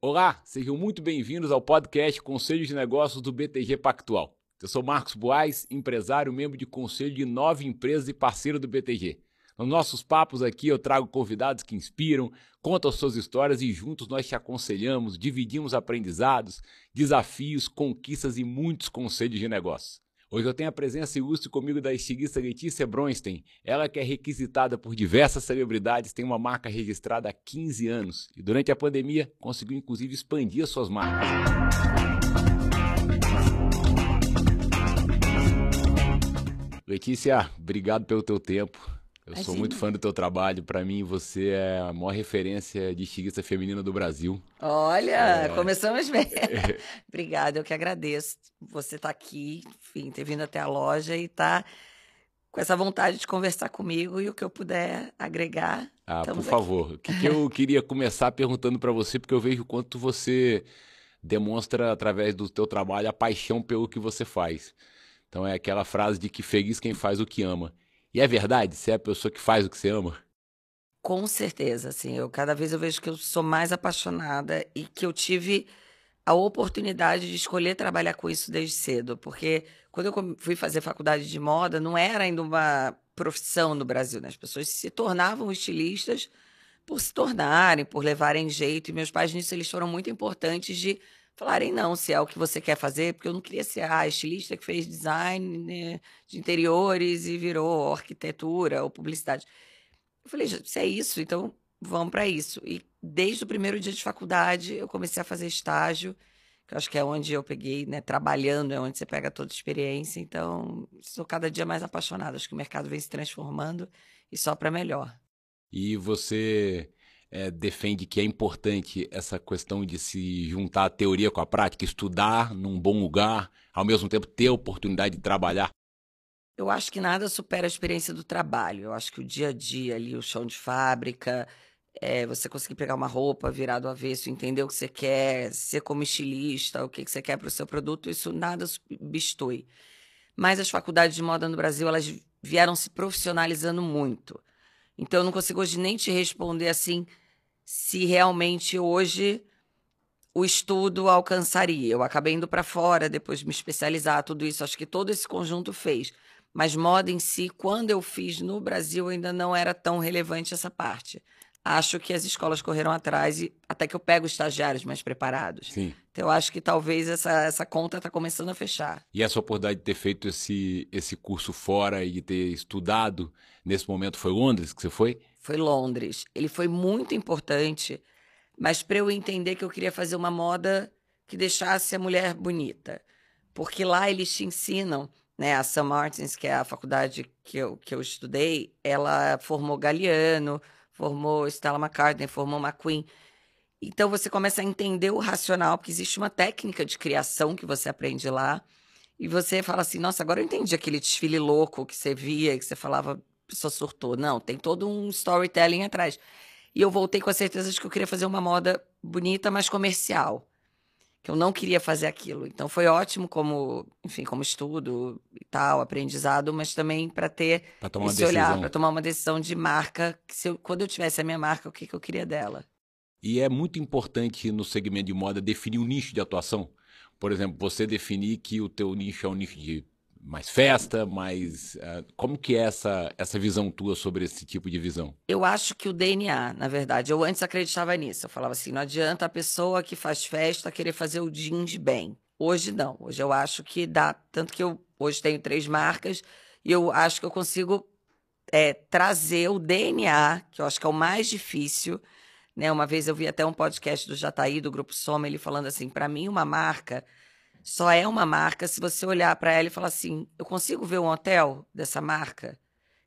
Olá, sejam muito bem-vindos ao podcast Conselho de Negócios do BTG Pactual. Eu sou Marcos Boaz, empresário, membro de conselho de nove empresas e parceiro do BTG. Nos nossos papos aqui eu trago convidados que inspiram, contam suas histórias e juntos nós te aconselhamos, dividimos aprendizados, desafios, conquistas e muitos conselhos de negócios. Hoje eu tenho a presença ilustre comigo da estilista Letícia Bronstein. Ela que é requisitada por diversas celebridades, tem uma marca registrada há 15 anos e durante a pandemia conseguiu inclusive expandir as suas marcas. Letícia, obrigado pelo teu tempo. Eu sou muito fã do teu trabalho. Para mim, você é a maior referência de estilista feminina do Brasil. Olha, é... começamos bem. Obrigada, eu que agradeço. Você estar tá aqui, enfim, ter vindo até a loja e estar tá com essa vontade de conversar comigo e o que eu puder agregar. Ah, por favor. O que, que eu queria começar perguntando para você, porque eu vejo o quanto você demonstra através do teu trabalho a paixão pelo que você faz. Então é aquela frase de que feliz quem faz o que ama. E é verdade? Você é a pessoa que faz o que você ama? Com certeza, assim. Eu cada vez eu vejo que eu sou mais apaixonada e que eu tive a oportunidade de escolher trabalhar com isso desde cedo, porque quando eu fui fazer faculdade de moda, não era ainda uma profissão no Brasil, né? As pessoas se tornavam estilistas por se tornarem, por levarem jeito, e meus pais nisso eles foram muito importantes de falarem não, se é o que você quer fazer, porque eu não queria ser a estilista que fez design né, de interiores e virou arquitetura ou publicidade. Eu falei, se é isso, então vamos para isso. E desde o primeiro dia de faculdade eu comecei a fazer estágio, que eu acho que é onde eu peguei, né, trabalhando, é onde você pega toda a experiência. Então, sou cada dia mais apaixonada. Acho que o mercado vem se transformando e só para melhor. E você é, defende que é importante essa questão de se juntar a teoria com a prática, estudar num bom lugar, ao mesmo tempo ter a oportunidade de trabalhar? Eu acho que nada supera a experiência do trabalho. Eu acho que o dia a dia ali, o chão de fábrica, é, você conseguir pegar uma roupa, virar do avesso, entender o que você quer, ser como estilista, o que você quer para o seu produto, isso nada substitui. Mas as faculdades de moda no Brasil, elas vieram se profissionalizando muito. Então, eu não consigo hoje nem te responder assim se realmente hoje o estudo alcançaria. Eu acabei indo para fora, depois de me especializar, tudo isso. Acho que todo esse conjunto fez. Mas moda em si, quando eu fiz no Brasil, ainda não era tão relevante essa parte. Acho que as escolas correram atrás e até que eu pego estagiários mais preparados. Sim. Então eu acho que talvez essa, essa conta está começando a fechar. E essa oportunidade de ter feito esse, esse curso fora e de ter estudado nesse momento foi Londres que você foi? Foi Londres. Ele foi muito importante, mas para eu entender que eu queria fazer uma moda que deixasse a mulher bonita. Porque lá eles te ensinam, né? A St. Martins, que é a faculdade que eu, que eu estudei, ela formou Galeano, formou Stella McCartney, formou McQueen. Então você começa a entender o racional, porque existe uma técnica de criação que você aprende lá. E você fala assim: nossa, agora eu entendi aquele desfile louco que você via, que você falava, a pessoa surtou. Não, tem todo um storytelling atrás. E eu voltei com a certeza de que eu queria fazer uma moda bonita, mas comercial. Que eu não queria fazer aquilo. Então foi ótimo como, enfim, como estudo e tal, aprendizado, mas também para ter pra tomar esse olhar, para tomar uma decisão de marca, que se eu, quando eu tivesse a minha marca, o que, que eu queria dela. E é muito importante no segmento de moda definir um nicho de atuação. Por exemplo, você definir que o teu nicho é um nicho de mais festa, mais uh, como que é essa essa visão tua sobre esse tipo de visão? Eu acho que o DNA, na verdade, eu antes acreditava nisso. Eu falava assim, não adianta a pessoa que faz festa querer fazer o jeans bem. Hoje não. Hoje eu acho que dá, tanto que eu hoje tenho três marcas e eu acho que eu consigo é, trazer o DNA, que eu acho que é o mais difícil né? Uma vez eu vi até um podcast do Jataí, do Grupo Soma, ele falando assim: para mim, uma marca só é uma marca se você olhar para ela e falar assim: eu consigo ver um hotel dessa marca?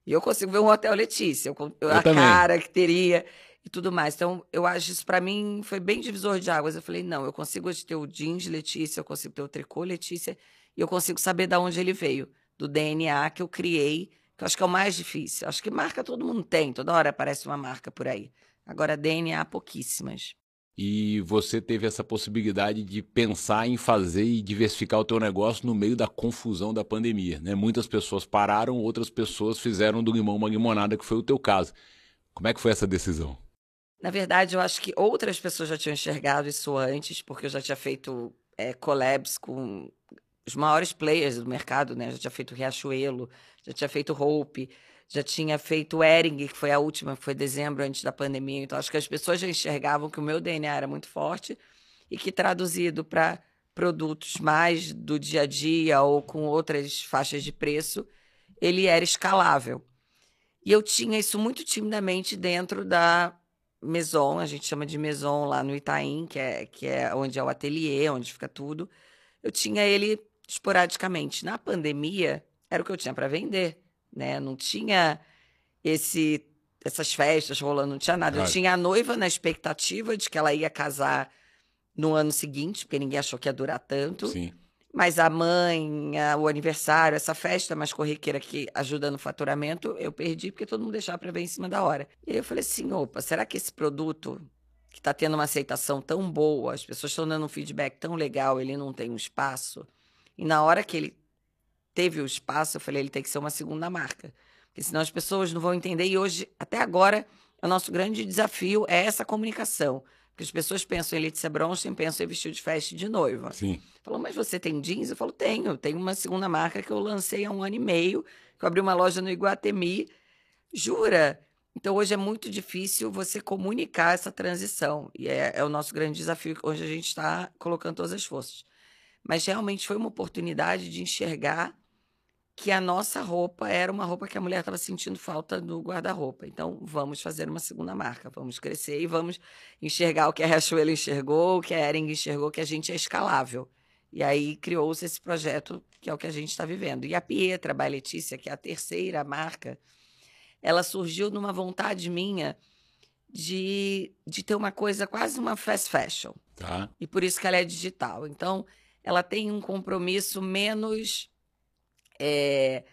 E eu consigo ver um hotel Letícia, eu, eu, a também. cara que teria e tudo mais. Então, eu acho isso para mim foi bem divisor de águas. Eu falei: não, eu consigo hoje ter o jeans Letícia, eu consigo ter o tricô Letícia, e eu consigo saber de onde ele veio, do DNA que eu criei, que eu acho que é o mais difícil. Acho que marca todo mundo tem, toda hora aparece uma marca por aí. Agora, DNA, pouquíssimas. E você teve essa possibilidade de pensar em fazer e diversificar o teu negócio no meio da confusão da pandemia, né? Muitas pessoas pararam, outras pessoas fizeram do limão uma limonada, que foi o teu caso. Como é que foi essa decisão? Na verdade, eu acho que outras pessoas já tinham enxergado isso antes, porque eu já tinha feito é, collabs com os maiores players do mercado, né? Já tinha feito Riachuelo, já tinha feito Hope, já tinha feito Ering, que foi a última, foi dezembro antes da pandemia. Então, acho que as pessoas já enxergavam que o meu DNA era muito forte e que traduzido para produtos mais do dia a dia ou com outras faixas de preço, ele era escalável. E eu tinha isso muito timidamente dentro da Maison, a gente chama de Maison lá no Itaim, que é, que é onde é o ateliê, onde fica tudo. Eu tinha ele esporadicamente. Na pandemia, era o que eu tinha para vender, né? Não tinha esse essas festas rolando, não tinha nada. Claro. Eu tinha a noiva na expectativa de que ela ia casar no ano seguinte, porque ninguém achou que ia durar tanto. Sim. Mas a mãe, a, o aniversário, essa festa mais corriqueira que ajuda no faturamento, eu perdi porque todo mundo deixava para ver em cima da hora. E aí eu falei assim: opa, será que esse produto que está tendo uma aceitação tão boa, as pessoas estão dando um feedback tão legal, ele não tem um espaço? E na hora que ele teve o espaço, eu falei: ele tem que ser uma segunda marca. Porque senão as pessoas não vão entender. E hoje, até agora, o nosso grande desafio é essa comunicação. Porque as pessoas pensam em Letícia Bronstein, pensam em vestido de festa de noiva. Sim. Falou, mas você tem jeans? Eu falo, tenho. Tenho uma segunda marca que eu lancei há um ano e meio, que eu abri uma loja no Iguatemi. Jura? Então, hoje é muito difícil você comunicar essa transição. E é, é o nosso grande desafio, onde a gente está colocando todas as forças. Mas realmente foi uma oportunidade de enxergar que a nossa roupa era uma roupa que a mulher estava sentindo falta no guarda-roupa. Então, vamos fazer uma segunda marca, vamos crescer e vamos enxergar o que a Riachuelo enxergou, o que a Ering enxergou, que a gente é escalável. E aí criou-se esse projeto, que é o que a gente está vivendo. E a Pietra, by Letícia, que é a terceira marca, ela surgiu numa vontade minha de, de ter uma coisa quase uma fast fashion. Tá. E por isso que ela é digital. Então, ela tem um compromisso menos é,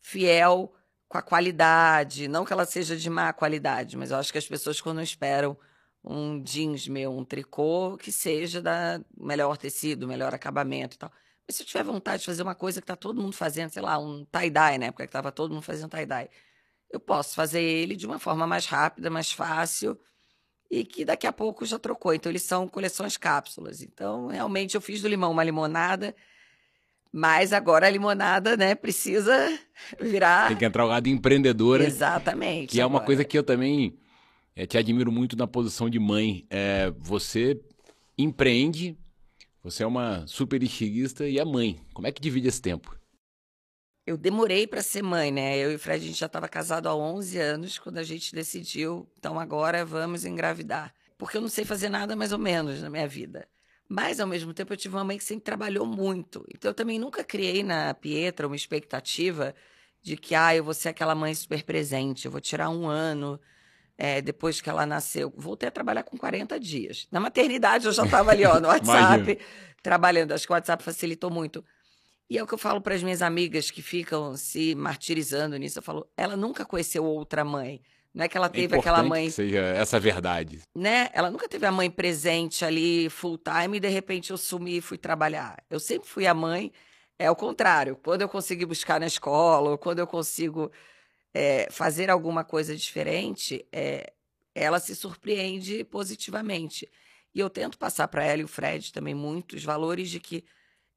fiel com a qualidade. Não que ela seja de má qualidade, mas eu acho que as pessoas, quando esperam um jeans meu, um tricô, que seja da melhor tecido, melhor acabamento e tal. Mas se eu tiver vontade de fazer uma coisa que está todo mundo fazendo, sei lá, um tie-dye, na época que estava todo mundo fazendo tie-dye, eu posso fazer ele de uma forma mais rápida, mais fácil e que daqui a pouco já trocou. Então, eles são coleções cápsulas. Então, realmente, eu fiz do limão uma limonada mas agora a limonada, né, precisa virar. Tem que entrar o lado empreendedora. Exatamente. Que agora. é uma coisa que eu também é, te admiro muito na posição de mãe. É, você empreende, você é uma super estilista e é mãe. Como é que divide esse tempo? Eu demorei para ser mãe, né? Eu e o Fred, a gente já estava casado há 11 anos quando a gente decidiu, então agora vamos engravidar. Porque eu não sei fazer nada mais ou menos na minha vida. Mas, ao mesmo tempo, eu tive uma mãe que sempre trabalhou muito. Então, eu também nunca criei na Pietra uma expectativa de que, ah, eu vou ser aquela mãe super presente, eu vou tirar um ano é, depois que ela nasceu. Voltei a trabalhar com 40 dias. Na maternidade, eu já estava ali, ó, no WhatsApp, trabalhando. Acho que o WhatsApp facilitou muito. E é o que eu falo para as minhas amigas que ficam se martirizando nisso. Eu falo, ela nunca conheceu outra mãe. Não é que ela é teve é aquela mãe. Que seja essa verdade. Né? Ela nunca teve a mãe presente ali full time e de repente eu sumi e fui trabalhar. Eu sempre fui a mãe. É o contrário. Quando eu consigo buscar na escola, ou quando eu consigo é, fazer alguma coisa diferente, é, ela se surpreende positivamente. E eu tento passar para ela e o Fred também muitos valores de que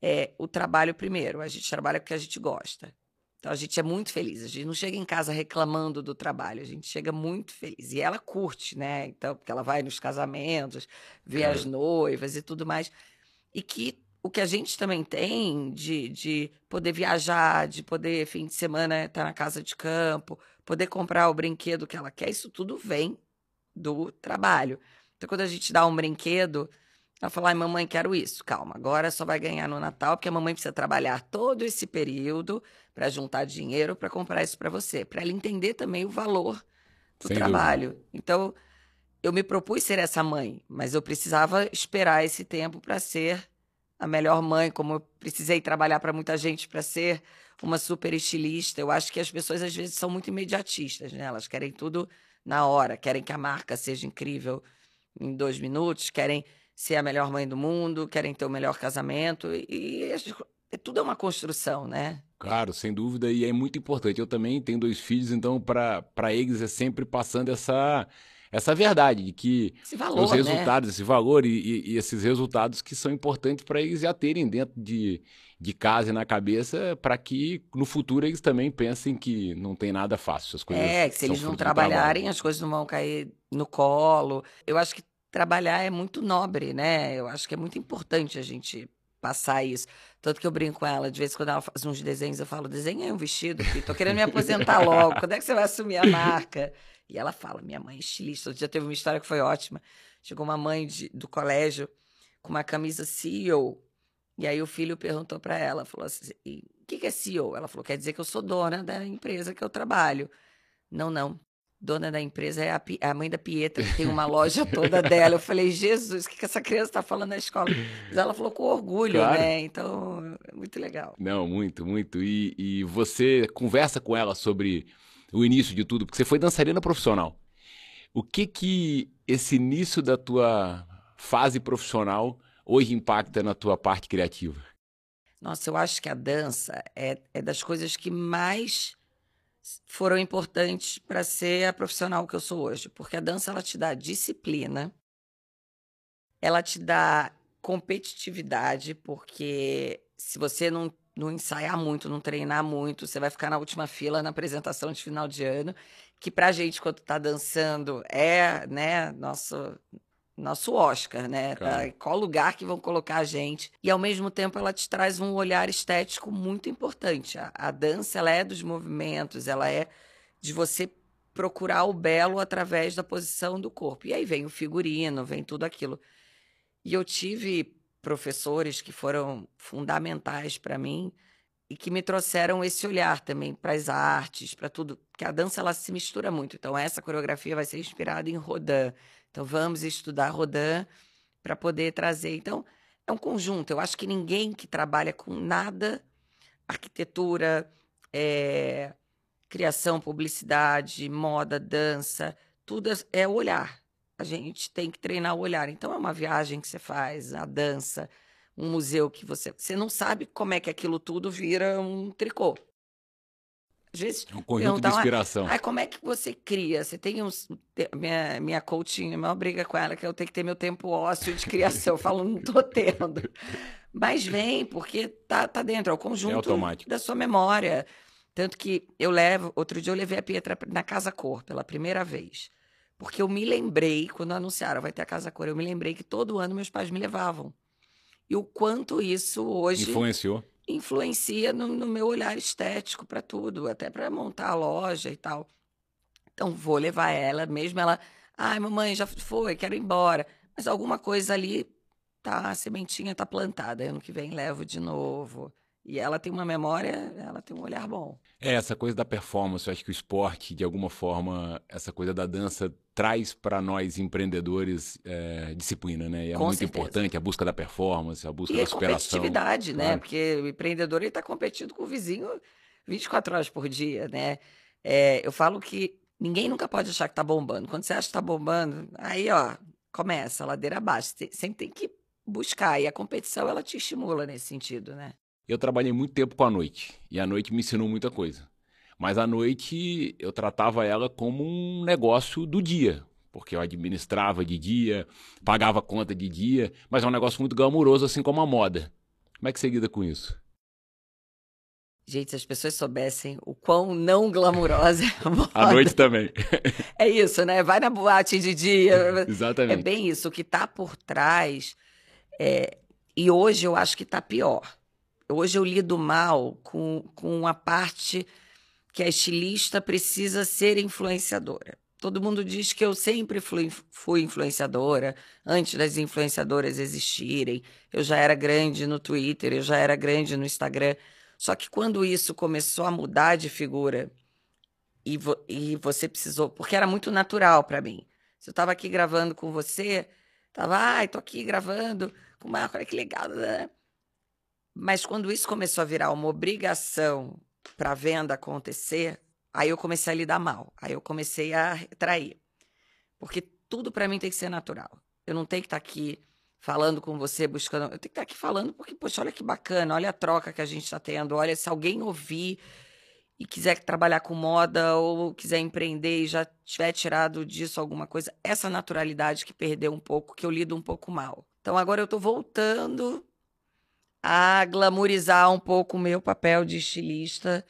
é, o trabalho primeiro. A gente trabalha porque a gente gosta. Então a gente é muito feliz. A gente não chega em casa reclamando do trabalho, a gente chega muito feliz. E ela curte, né? Então, porque ela vai nos casamentos, vê as noivas e tudo mais. E que o que a gente também tem de, de poder viajar, de poder, fim de semana, estar na casa de campo, poder comprar o brinquedo que ela quer, isso tudo vem do trabalho. Então, quando a gente dá um brinquedo, ela fala, ai, mamãe, quero isso. Calma, agora só vai ganhar no Natal, porque a mamãe precisa trabalhar todo esse período para juntar dinheiro para comprar isso para você, para ela entender também o valor do Sem trabalho. Dúvida. Então, eu me propus ser essa mãe, mas eu precisava esperar esse tempo para ser a melhor mãe, como eu precisei trabalhar para muita gente para ser uma super estilista. Eu acho que as pessoas às vezes são muito imediatistas, né? Elas querem tudo na hora, querem que a marca seja incrível em dois minutos, querem ser a melhor mãe do mundo, querem ter o melhor casamento. E, e é, tudo é uma construção, né? Claro, sem dúvida, e é muito importante. Eu também tenho dois filhos, então para eles é sempre passando essa essa verdade de que valor, os né? resultados, né? esse valor e, e, e, esses resultados que são importantes para eles já terem dentro de, de casa e na cabeça, para que no futuro eles também pensem que não tem nada fácil. As coisas é, que se eles não trabalharem, as coisas não vão cair no colo. Eu acho que trabalhar é muito nobre, né? Eu acho que é muito importante a gente passar isso. Tanto que eu brinco com ela, de vez em quando ela faz uns desenhos, eu falo, desenha um vestido, filho, tô querendo me aposentar logo, quando é que você vai assumir a marca? E ela fala, minha mãe é estilista. Já teve uma história que foi ótima. Chegou uma mãe de, do colégio com uma camisa CEO. E aí o filho perguntou para ela, falou assim, o que, que é CEO? Ela falou, quer dizer que eu sou dona da empresa que eu trabalho. Não, não. Dona da empresa é a, a mãe da Pietra, que tem uma loja toda dela. Eu falei, Jesus, o que, que essa criança está falando na escola? Mas ela falou com orgulho, claro. né? Então, é muito legal. Não, muito, muito. E, e você conversa com ela sobre o início de tudo, porque você foi dançarina profissional. O que que esse início da tua fase profissional hoje impacta na tua parte criativa? Nossa, eu acho que a dança é, é das coisas que mais foram importantes para ser a profissional que eu sou hoje, porque a dança ela te dá disciplina, ela te dá competitividade, porque se você não não ensaiar muito, não treinar muito, você vai ficar na última fila na apresentação de final de ano, que pra gente, quando tá dançando, é, né, nosso, nosso Oscar, né? Tá, qual lugar que vão colocar a gente? E ao mesmo tempo ela te traz um olhar estético muito importante. A, a dança, ela é dos movimentos, ela é de você procurar o belo através da posição do corpo. E aí vem o figurino, vem tudo aquilo. E eu tive professores que foram fundamentais para mim e que me trouxeram esse olhar também para as artes, para tudo, porque a dança ela se mistura muito. Então essa coreografia vai ser inspirada em Rodin. Então vamos estudar Rodin para poder trazer. Então é um conjunto. Eu acho que ninguém que trabalha com nada, arquitetura, é, criação, publicidade, moda, dança, tudo é olhar a gente tem que treinar o olhar. Então é uma viagem que você faz, a dança, um museu que você. Você não sabe como é que aquilo tudo vira um tricô. Às vezes, é um conjunto de inspiração. Ah, como é que você cria? Você tem uns. Minha, minha coaching, a maior briga com ela é que eu tenho que ter meu tempo ósseo de criação. eu falo, não tô tendo. Mas vem, porque tá, tá dentro, é o conjunto é da sua memória. Tanto que eu levo. Outro dia eu levei a Pietra na Casa Cor pela primeira vez. Porque eu me lembrei, quando anunciaram vai ter a Casa Cor, eu me lembrei que todo ano meus pais me levavam. E o quanto isso hoje. Influenciou? Influencia no, no meu olhar estético para tudo, até para montar a loja e tal. Então, vou levar ela, mesmo ela. Ai, mamãe, já foi, quero ir embora. Mas alguma coisa ali, tá, a sementinha tá plantada. Ano que vem levo de novo. E ela tem uma memória, ela tem um olhar bom. É, essa coisa da performance, eu acho que o esporte, de alguma forma, essa coisa da dança traz para nós empreendedores é, disciplina, né? E é Com muito certeza. importante a busca da performance, a busca e da a superação. competitividade, né? Claro. Porque o empreendedor está competindo com o vizinho 24 horas por dia, né? É, eu falo que ninguém nunca pode achar que está bombando. Quando você acha que está bombando, aí, ó, começa, ladeira abaixo. Você sempre tem que buscar. E a competição, ela te estimula nesse sentido, né? Eu trabalhei muito tempo com a noite e a noite me ensinou muita coisa. Mas a noite eu tratava ela como um negócio do dia, porque eu administrava de dia, pagava conta de dia, mas é um negócio muito glamuroso, assim como a moda. Como é que você lida com isso? Gente, se as pessoas soubessem o quão não glamurosa é a moda. À noite também. É isso, né? Vai na boate de dia. Exatamente. É bem isso. O que está por trás. É... E hoje eu acho que está pior. Hoje eu lido mal com, com a parte que a estilista precisa ser influenciadora. Todo mundo diz que eu sempre fui, fui influenciadora, antes das influenciadoras existirem. Eu já era grande no Twitter, eu já era grande no Instagram. Só que quando isso começou a mudar de figura e, vo, e você precisou, porque era muito natural para mim. Se eu estava aqui gravando com você, tava, ai, tô aqui gravando com o Marco, olha que legal, né? Mas quando isso começou a virar uma obrigação para a venda acontecer, aí eu comecei a lidar mal. Aí eu comecei a trair. Porque tudo para mim tem que ser natural. Eu não tenho que estar tá aqui falando com você, buscando. Eu tenho que estar tá aqui falando porque, poxa, olha que bacana, olha a troca que a gente está tendo, olha se alguém ouvir. e quiser trabalhar com moda ou quiser empreender e já tiver tirado disso alguma coisa, essa naturalidade que perdeu um pouco, que eu lido um pouco mal. Então agora eu estou voltando a glamorizar um pouco o meu papel de estilista,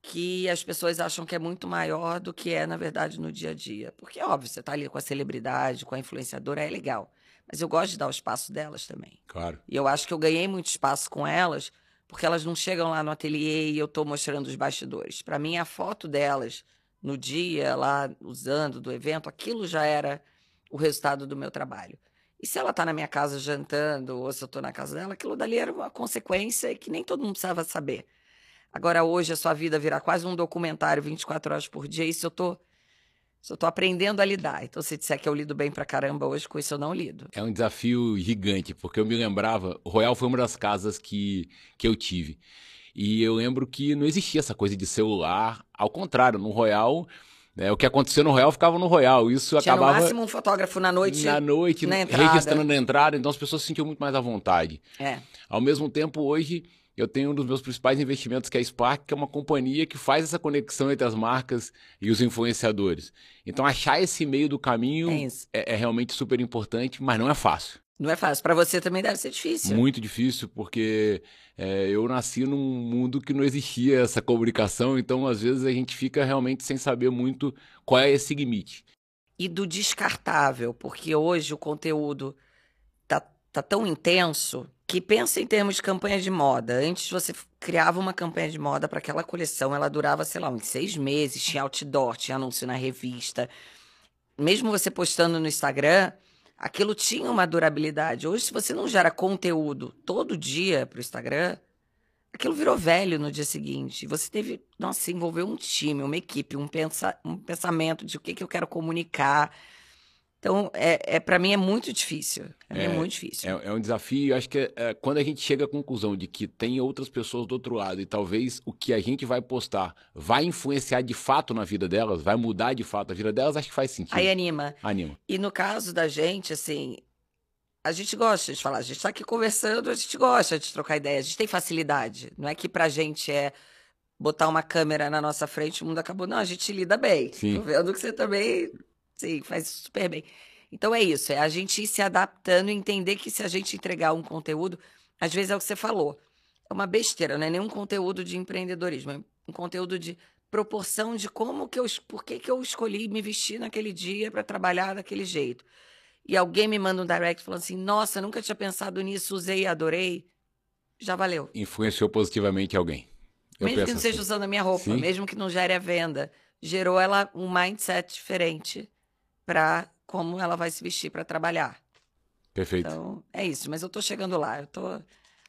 que as pessoas acham que é muito maior do que é, na verdade, no dia a dia. Porque, óbvio, você está ali com a celebridade, com a influenciadora, é legal. Mas eu gosto de dar o espaço delas também. Claro. E eu acho que eu ganhei muito espaço com elas, porque elas não chegam lá no ateliê e eu estou mostrando os bastidores. Para mim, a foto delas no dia, lá usando do evento, aquilo já era o resultado do meu trabalho. E se ela está na minha casa jantando, ou se eu estou na casa dela, aquilo dali era uma consequência que nem todo mundo precisava saber. Agora, hoje, a sua vida virar quase um documentário 24 horas por dia, isso eu tô, isso eu tô aprendendo a lidar. Então, se disser que eu lido bem pra caramba hoje, com isso eu não lido. É um desafio gigante, porque eu me lembrava, o Royal foi uma das casas que, que eu tive. E eu lembro que não existia essa coisa de celular. Ao contrário, no Royal é, o que aconteceu no Royal ficava no Royal. Isso Tinha acabava. no máximo um fotógrafo na noite. Na noite, na entrada. registrando na entrada, então as pessoas se sentiam muito mais à vontade. É. Ao mesmo tempo, hoje, eu tenho um dos meus principais investimentos, que é a Spark, que é uma companhia que faz essa conexão entre as marcas e os influenciadores. Então, achar esse meio do caminho É é, é realmente super importante, mas não é fácil. Não é fácil. Pra você também deve ser difícil. Muito difícil, porque é, eu nasci num mundo que não existia essa comunicação, então às vezes a gente fica realmente sem saber muito qual é esse limite. E do descartável, porque hoje o conteúdo tá, tá tão intenso que pensa em termos de campanha de moda. Antes você criava uma campanha de moda para aquela coleção, ela durava, sei lá, uns seis meses, tinha outdoor, tinha anúncio na revista. Mesmo você postando no Instagram, aquilo tinha uma durabilidade. Hoje, se você não gera conteúdo todo dia para o Instagram, aquilo virou velho no dia seguinte. Você teve, nossa, envolver um time, uma equipe, um, pensa, um pensamento de o que, que eu quero comunicar. Então, é, é para mim é muito difícil. É, É, muito difícil. É, é um desafio, acho que é, quando a gente chega à conclusão de que tem outras pessoas do outro lado e talvez o que a gente vai postar vai influenciar de fato na vida delas, vai mudar de fato a vida delas, acho que faz sentido. Aí anima. Anima. E no caso da gente, assim, a gente gosta de falar, a gente tá aqui conversando, a gente gosta de trocar ideia, a gente tem facilidade. Não é que pra gente é botar uma câmera na nossa frente e o mundo acabou. Não, a gente lida bem. Sim. Tô vendo que você também, sim, faz super bem. Então é isso, é a gente ir se adaptando e entender que se a gente entregar um conteúdo, às vezes é o que você falou, é uma besteira, não é nenhum conteúdo de empreendedorismo, é um conteúdo de proporção de como que eu, por que que eu escolhi me vestir naquele dia para trabalhar daquele jeito. E alguém me manda um direct falando assim: "Nossa, nunca tinha pensado nisso, usei e adorei". Já valeu. Influenciou positivamente alguém. Eu mesmo que não seja assim. usando a minha roupa, Sim. mesmo que não gere a venda, gerou ela um mindset diferente para como ela vai se vestir para trabalhar. Perfeito. Então, é isso, mas eu tô chegando lá, eu tô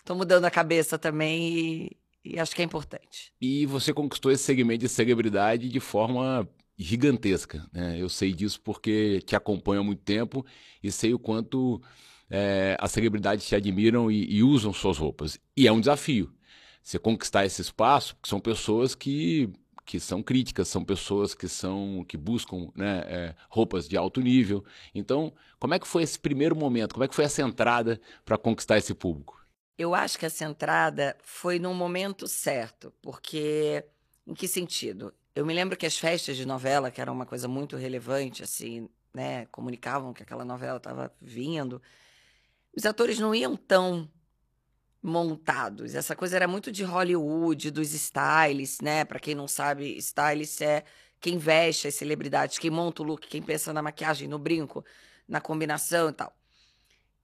tô mudando a cabeça também e, e acho que é importante. E você conquistou esse segmento de celebridade de forma gigantesca. Né? Eu sei disso porque te acompanho há muito tempo e sei o quanto é, as celebridades te admiram e, e usam suas roupas. E é um desafio. Você conquistar esse espaço, porque são pessoas que, que são críticas, são pessoas que são que buscam né, é, roupas de alto nível. Então, como é que foi esse primeiro momento? Como é que foi essa entrada para conquistar esse público? Eu acho que essa entrada foi num momento certo, porque em que sentido? Eu me lembro que as festas de novela, que era uma coisa muito relevante, assim, né, comunicavam que aquela novela estava vindo, os atores não iam tão montados. Essa coisa era muito de Hollywood, dos stylists, né? Para quem não sabe, stylist é quem veste as celebridades, quem monta o look, quem pensa na maquiagem, no brinco, na combinação e tal.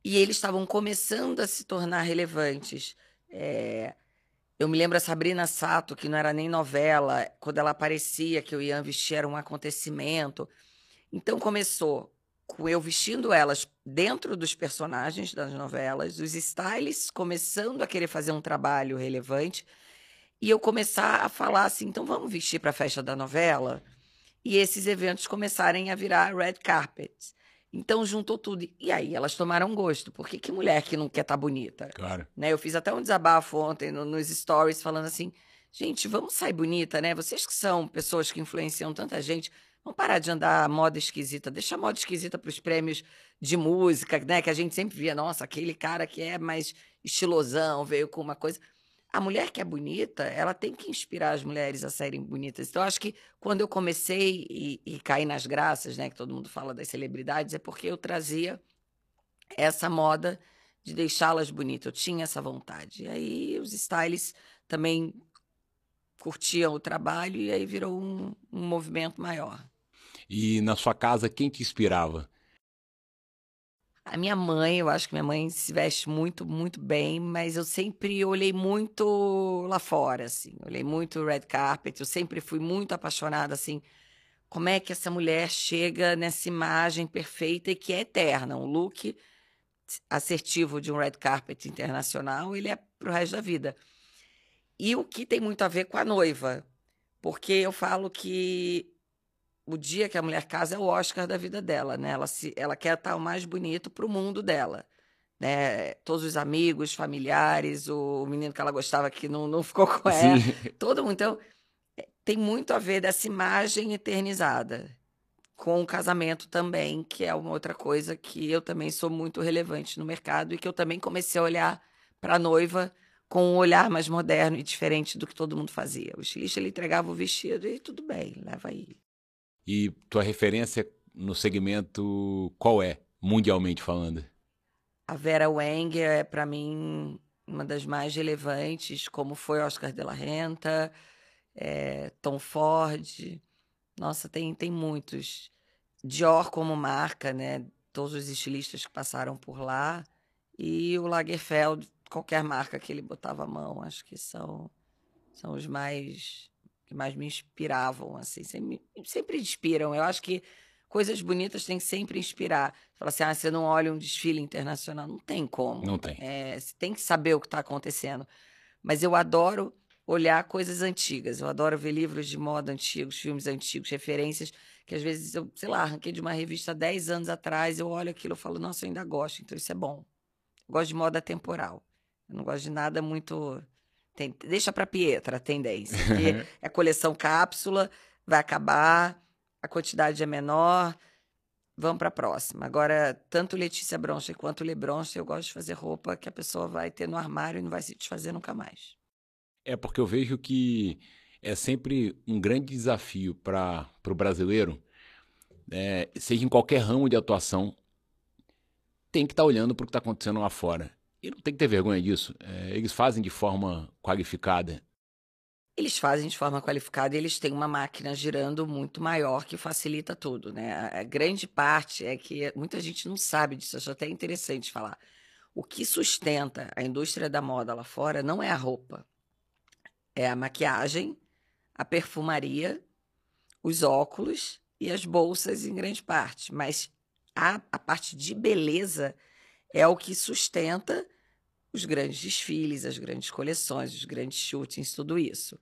E eles estavam começando a se tornar relevantes. É, Eu me lembro a Sabrina Sato, que não era nem novela, quando ela aparecia, que eu ia vestir, era um acontecimento. Então começou com eu vestindo elas dentro dos personagens das novelas, os stylists começando a querer fazer um trabalho relevante, e eu começar a falar assim: então vamos vestir para a festa da novela? E esses eventos começarem a virar red carpets. Então juntou tudo. E aí elas tomaram gosto, porque que mulher que não quer estar bonita? Claro. né? Eu fiz até um desabafo ontem no- nos stories falando assim, gente, vamos sair bonita, né? Vocês que são pessoas que influenciam tanta gente, vamos parar de andar moda esquisita, deixa a moda esquisita para os prêmios de música, né? Que a gente sempre via, nossa, aquele cara que é mais estilosão, veio com uma coisa. a mulher que é bonita, ela tem que inspirar as mulheres a serem bonitas. Então, acho que quando eu comecei e, e caí nas graças, né, que todo mundo fala das celebridades, é porque eu trazia essa moda de deixá-las bonitas. Eu tinha essa vontade. E aí os stylists também curtiam o trabalho e aí virou um, um movimento maior. E na sua casa, quem te inspirava? A minha mãe, eu acho que minha mãe se veste muito, muito bem, mas eu sempre olhei muito lá fora, assim. Olhei muito red carpet, eu sempre fui muito apaixonada, assim. Como é que essa mulher chega nessa imagem perfeita e que é eterna? Um look assertivo de um red carpet internacional, ele é pro resto da vida. E o que tem muito a ver com a noiva, porque eu falo que o dia que a mulher casa é o Oscar da vida dela, né? Ela, se, ela quer estar o mais bonito para o mundo dela. Né? Todos os amigos, familiares, o menino que ela gostava que não, não ficou com ela, Sim. todo mundo. Então, é, tem muito a ver dessa imagem eternizada com o casamento também, que é uma outra coisa que eu também sou muito relevante no mercado e que eu também comecei a olhar para a noiva com um olhar mais moderno e diferente do que todo mundo fazia. O estilista ele entregava o vestido e tudo bem, leva aí. E tua referência no segmento qual é, mundialmente falando? A Vera Wang é, para mim, uma das mais relevantes, como foi Oscar de la Renta, é, Tom Ford. Nossa, tem, tem muitos. Dior como marca, né? Todos os estilistas que passaram por lá. E o Lagerfeld, qualquer marca que ele botava a mão, acho que são, são os mais que mais me inspiravam, assim, sempre, sempre inspiram. Eu acho que coisas bonitas têm que sempre inspirar. Fala assim, ah, você não olha um desfile internacional. Não tem como. Não tem. É, você tem que saber o que está acontecendo. Mas eu adoro olhar coisas antigas. Eu adoro ver livros de moda antigos, filmes antigos, referências que às vezes eu, sei lá, arranquei de uma revista 10 anos atrás, eu olho aquilo e falo, nossa, eu ainda gosto, então isso é bom. Eu gosto de moda temporal. Eu não gosto de nada muito tem, deixa para Pietra a tendência. Porque é coleção cápsula, vai acabar, a quantidade é menor. Vamos para a próxima. Agora, tanto Letícia Broncha quanto Le Broncha, eu gosto de fazer roupa que a pessoa vai ter no armário e não vai se desfazer nunca mais. É porque eu vejo que é sempre um grande desafio para o brasileiro, é, seja em qualquer ramo de atuação, tem que estar tá olhando para o que está acontecendo lá fora. E não tem que ter vergonha disso. É, eles fazem de forma qualificada. Eles fazem de forma qualificada e eles têm uma máquina girando muito maior que facilita tudo, né? A, grande parte é que muita gente não sabe disso, acho até interessante falar. O que sustenta a indústria da moda lá fora não é a roupa, é a maquiagem, a perfumaria, os óculos e as bolsas em grande parte. Mas a, a parte de beleza é o que sustenta os grandes desfiles, as grandes coleções, os grandes shootings, tudo isso.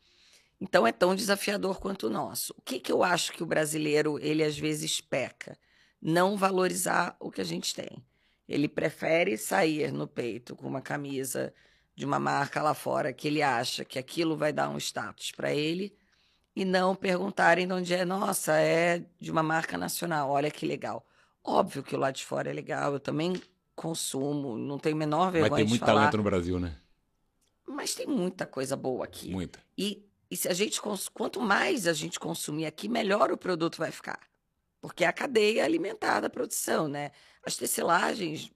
Então é tão desafiador quanto o nosso. O que, que eu acho que o brasileiro, ele às vezes peca? Não valorizar o que a gente tem. Ele prefere sair no peito com uma camisa de uma marca lá fora que ele acha que aquilo vai dar um status para ele e não perguntarem de onde é. Nossa, é de uma marca nacional, olha que legal. Óbvio que o lado de fora é legal, eu também consumo, não tenho a menor vergonha Mas tem muito falar. talento no Brasil, né? Mas tem muita coisa boa aqui. Muita. E, e se a gente quanto mais a gente consumir aqui, melhor o produto vai ficar. Porque é a cadeia alimentar da produção, né? As tecelagens,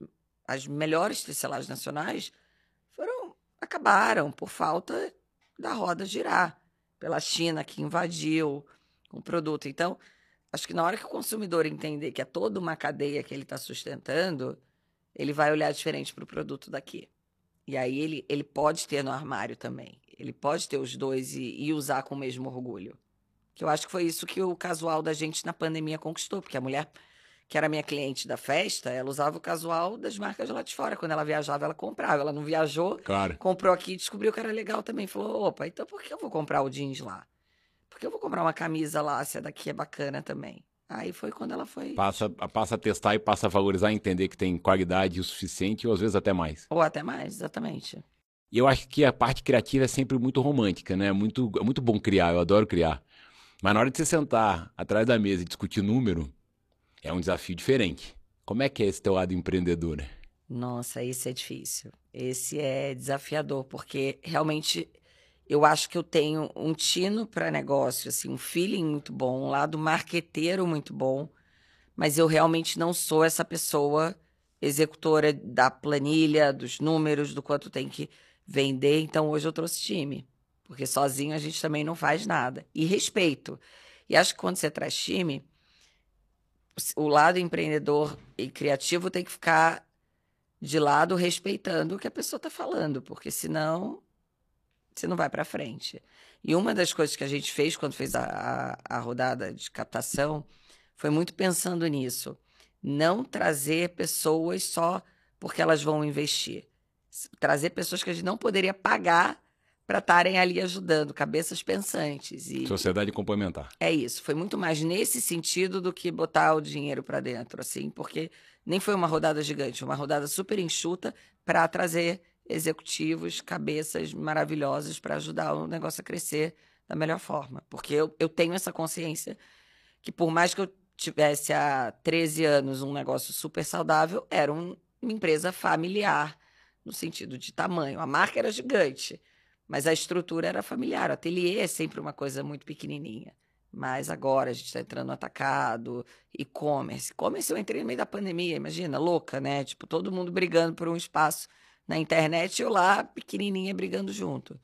as melhores tecelagens nacionais foram acabaram por falta da roda girar, pela China que invadiu o produto. Então, acho que na hora que o consumidor entender que é toda uma cadeia que ele está sustentando, ele vai olhar diferente para o produto daqui. E aí ele, ele pode ter no armário também. Ele pode ter os dois e, e, usar com o mesmo orgulho. Que eu acho que foi isso que o casual da gente na pandemia conquistou, porque a mulher que era minha cliente da festa, ela usava o casual das marcas lá de fora. Quando ela viajava, ela comprava. Ela não viajou, claro. comprou aqui e descobriu que era legal também. Falou, opa, então por que eu vou comprar o jeans lá? Por que eu vou comprar uma camisa lá se a daqui é bacana também? Aí foi quando ela foi. Passa, passa a testar e passa a valorizar, entender que tem qualidade o suficiente, ou às vezes até mais. Ou até mais, exatamente. E eu acho que a parte criativa é sempre muito romântica, né? Muito, é muito bom criar, eu adoro criar. Mas na hora de você sentar atrás da mesa e discutir número, é um desafio diferente. Como é que é esse teu lado empreendedor? Nossa, esse é difícil. Esse é desafiador, porque realmente eu acho que eu tenho um tino para negócio, assim, um feeling muito bom, um lado marqueteiro muito bom, mas eu realmente não sou essa pessoa executora da planilha, dos números, do quanto tem que vender. Então hoje eu trouxe time, porque sozinho a gente também não faz nada. E respeito. E acho que quando você traz time, o lado empreendedor e criativo tem que ficar de lado respeitando o que a pessoa está falando, porque senão você não vai para frente. E uma das coisas que a gente fez quando fez a, a, a rodada de captação foi muito pensando nisso. Não trazer pessoas só porque elas vão investir. Trazer pessoas que a gente não poderia pagar para estarem ali ajudando, cabeças pensantes. E Sociedade complementar. É isso. Foi muito mais nesse sentido do que botar o dinheiro para dentro, assim, porque nem foi uma rodada gigante, uma rodada super enxuta para trazer executivos, cabeças maravilhosas para ajudar o negócio a crescer da melhor forma. Porque eu, eu tenho essa consciência que, por mais que eu tivesse há 13 anos um negócio super saudável, era um, uma empresa familiar, no sentido de tamanho. A marca era gigante, mas a estrutura era familiar. O ateliê é sempre uma coisa muito pequenininha. Mas agora a gente está entrando no atacado, e-commerce. E-commerce eu entrei no meio da pandemia, imagina, louca, né? Tipo, todo mundo brigando por um espaço na internet, eu lá, pequenininha, brigando junto.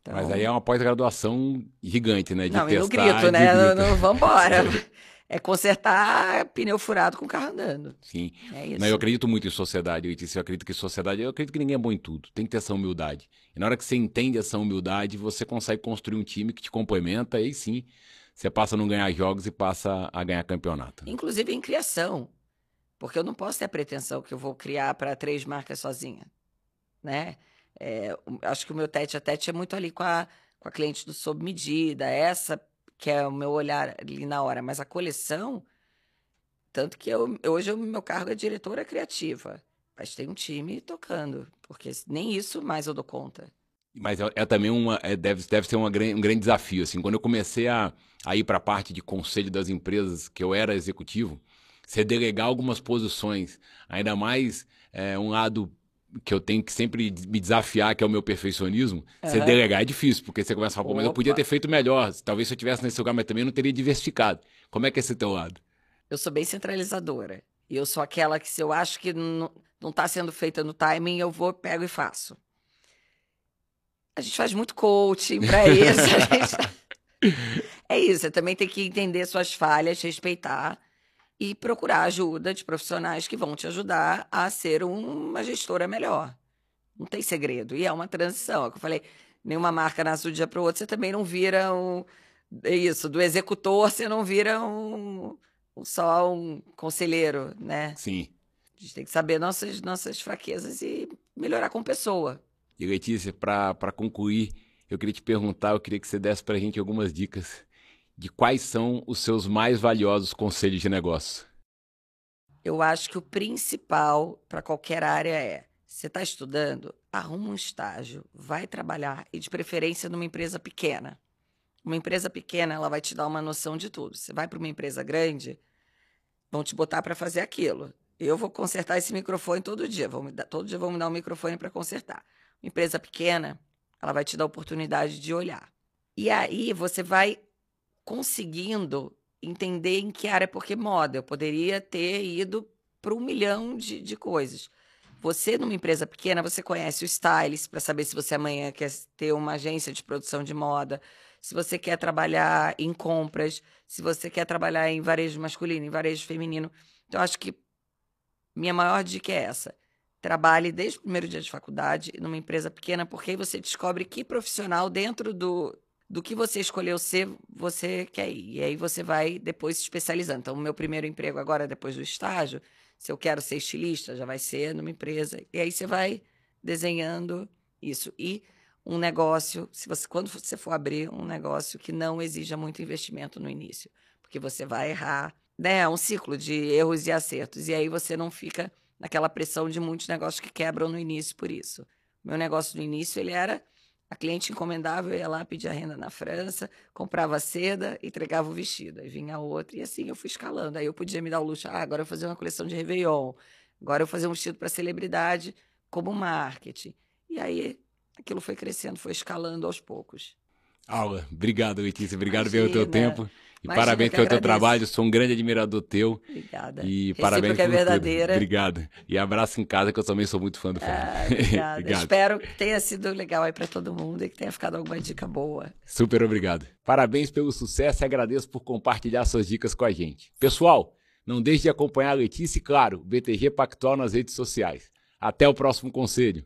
Então... Mas aí é uma pós-graduação gigante, né? De não, testar, e no grito, né? Grito. Não, não, vambora. é consertar pneu furado com carro andando. Sim. É isso. Não, eu acredito muito em sociedade. Eu, eu acredito que sociedade, eu acredito que ninguém é bom em tudo. Tem que ter essa humildade. E na hora que você entende essa humildade, você consegue construir um time que te complementa, aí sim, você passa a não ganhar jogos e passa a ganhar campeonato. Inclusive em criação. Porque eu não posso ter a pretensão que eu vou criar para três marcas sozinha né? É, acho que o meu tete a tete é muito ali com a, com a cliente do sob medida, essa que é o meu olhar ali na hora. Mas a coleção, tanto que eu, hoje o meu cargo é diretora criativa, mas tem um time tocando, porque nem isso mais eu dou conta. Mas é, é também uma. É, deve, deve ser uma, um grande desafio. Assim, quando eu comecei a, a ir para a parte de conselho das empresas, que eu era executivo, você delegar algumas posições, ainda mais é, um lado que eu tenho que sempre me desafiar, que é o meu perfeccionismo, uhum. você delegar é difícil, porque você começa a falar, pô, mas eu podia ter feito melhor. Talvez se eu tivesse nesse lugar, mas também não teria diversificado. Como é que é esse teu lado? Eu sou bem centralizadora. E eu sou aquela que, se eu acho que não, não tá sendo feita no timing, eu vou, pego e faço. A gente faz muito coaching para isso. gente... é isso, você também tem que entender suas falhas, respeitar e procurar ajuda de profissionais que vão te ajudar a ser uma gestora melhor. Não tem segredo. E é uma transição. É o que eu falei, nenhuma marca nasce do dia para o outro, você também não vira um. É isso, do executor, você não vira um, só um conselheiro, né? Sim. A gente tem que saber nossas, nossas fraquezas e melhorar com pessoa. E Letícia, para concluir, eu queria te perguntar, eu queria que você desse para a gente algumas dicas de quais são os seus mais valiosos conselhos de negócio? Eu acho que o principal para qualquer área é: você está estudando, arruma um estágio, vai trabalhar e de preferência numa empresa pequena. Uma empresa pequena, ela vai te dar uma noção de tudo. Você vai para uma empresa grande, vão te botar para fazer aquilo. Eu vou consertar esse microfone todo dia. Me dar, todo dia vão me dar um microfone para consertar. Uma empresa pequena, ela vai te dar a oportunidade de olhar. E aí você vai conseguindo entender em que área, porque moda, eu poderia ter ido para um milhão de, de coisas. Você, numa empresa pequena, você conhece o stylist para saber se você amanhã quer ter uma agência de produção de moda, se você quer trabalhar em compras, se você quer trabalhar em varejo masculino, em varejo feminino. Então, acho que minha maior dica é essa. Trabalhe desde o primeiro dia de faculdade numa empresa pequena, porque aí você descobre que profissional dentro do, do que você escolheu ser, você quer ir. E aí você vai depois se especializando. Então, o meu primeiro emprego agora, depois do estágio, se eu quero ser estilista, já vai ser numa empresa. E aí você vai desenhando isso. E um negócio, se você, quando você for abrir um negócio que não exija muito investimento no início, porque você vai errar, né? É um ciclo de erros e acertos. E aí você não fica naquela pressão de muitos negócios que quebram no início por isso. Meu negócio no início, ele era a cliente encomendava, eu ia lá pedir a renda na França, comprava seda, entregava o vestido. Aí vinha outra, e assim eu fui escalando. Aí eu podia me dar o luxo, ah, agora eu vou fazer uma coleção de Réveillon. Agora eu fazer um vestido para celebridade como marketing. E aí aquilo foi crescendo, foi escalando aos poucos. Aula. Obrigado, Letícia. Obrigado Imagina. pelo teu tempo. E Imagina parabéns pelo teu trabalho, sou um grande admirador teu. Obrigada. E Recíproca parabéns é verdadeira. Tudo. Obrigado. E abraço em casa, que eu também sou muito fã do Fernando. Ah, obrigada. Espero que tenha sido legal aí para todo mundo e que tenha ficado alguma dica boa. Super obrigado. Parabéns pelo sucesso e agradeço por compartilhar suas dicas com a gente. Pessoal, não deixe de acompanhar a Letícia e, claro, o BTG Pactual nas redes sociais. Até o próximo conselho.